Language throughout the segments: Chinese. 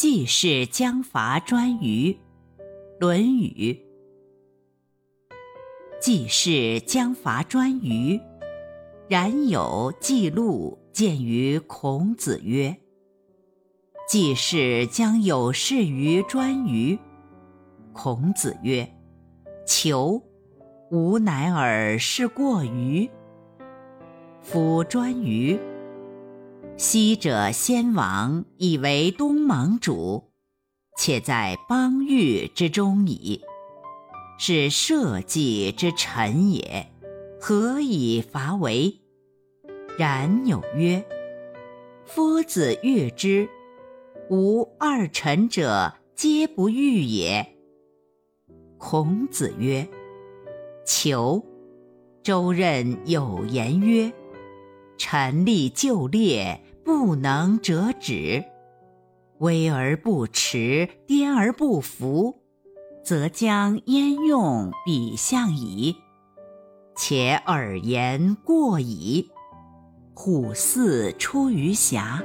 季氏将伐颛臾。论语。季氏将伐颛臾，然有季路见于孔子曰：“季氏将有事于颛臾。”孔子曰：“求，吾乃尔是过于。”夫颛臾。昔者先王以为东盟主，且在邦域之中矣。是社稷之臣也，何以伐为？然有曰：“夫子欲之，吾二臣者皆不欲也。”孔子曰：“求。”周任有言曰：“臣立就列。”不能折纸，威而不持，颠而不服，则将焉用彼相矣？且尔言过矣。虎兕出于峡，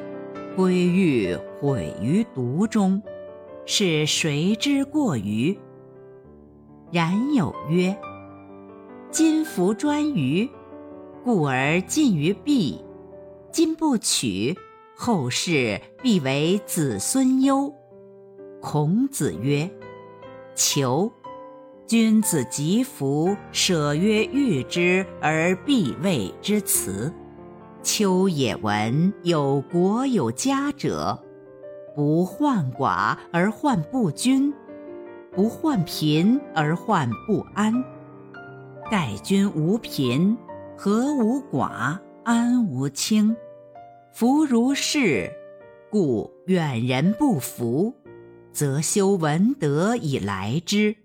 归欲毁于毒中，是谁之过于？然有曰：今服专于，故而近于弊。今不取，后世必为子孙忧。孔子曰：“求。君子疾服，舍曰欲之而必谓之辞。丘也闻有国有家者，不患寡而患不均，不患贫而患不安。盖君无贫，何无寡，安无倾。”夫如是，故远人不服，则修文德以来之。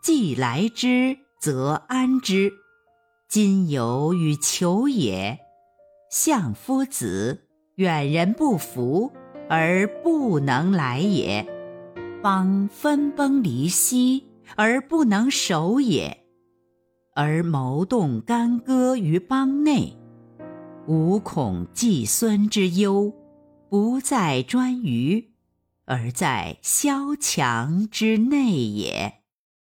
既来之，则安之。今有与求也。相夫子，远人不服而不能来也；邦分崩离析而不能守也，而谋动干戈于邦内。吾恐季孙之忧，不在颛臾，而在萧墙之内也。